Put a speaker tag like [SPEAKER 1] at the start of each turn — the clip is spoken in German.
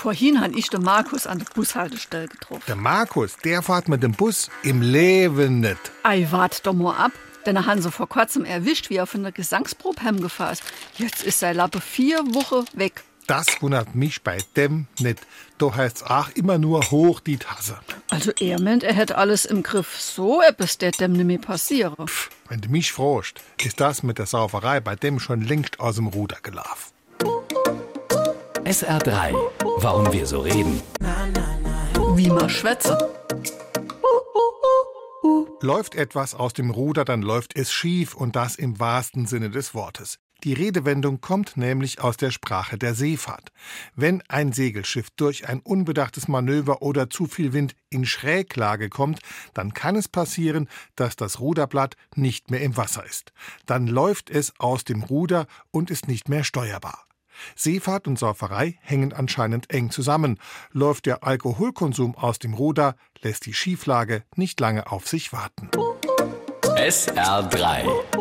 [SPEAKER 1] Vorhin han ich den Markus an der Bushaltestelle getroffen.
[SPEAKER 2] Der Markus, der fährt mit dem Bus im Leben nicht.
[SPEAKER 1] Ei, wart doch mal ab. Denn er han sie vor kurzem erwischt, wie er von der Gesangsprobe heimgefahren ist. Jetzt ist sein Lappe vier Wochen weg.
[SPEAKER 2] Das wundert mich bei dem nicht. Da heißt's auch immer nur hoch die Tasse.
[SPEAKER 1] Also er meint, er hätte alles im Griff. So etwas der dem nimmer passieren.
[SPEAKER 2] Wenn du mich fragst, ist das mit der Sauferei bei dem schon längst aus dem Ruder gelaufen.
[SPEAKER 3] SR3. Warum wir so reden.
[SPEAKER 1] Wie man schwätze.
[SPEAKER 2] Läuft etwas aus dem Ruder, dann läuft es schief und das im wahrsten Sinne des Wortes. Die Redewendung kommt nämlich aus der Sprache der Seefahrt. Wenn ein Segelschiff durch ein unbedachtes Manöver oder zu viel Wind in Schräglage kommt, dann kann es passieren, dass das Ruderblatt nicht mehr im Wasser ist. Dann läuft es aus dem Ruder und ist nicht mehr steuerbar. Seefahrt und Sauferei hängen anscheinend eng zusammen. Läuft der Alkoholkonsum aus dem Ruder, lässt die Schieflage nicht lange auf sich warten.
[SPEAKER 3] SR3.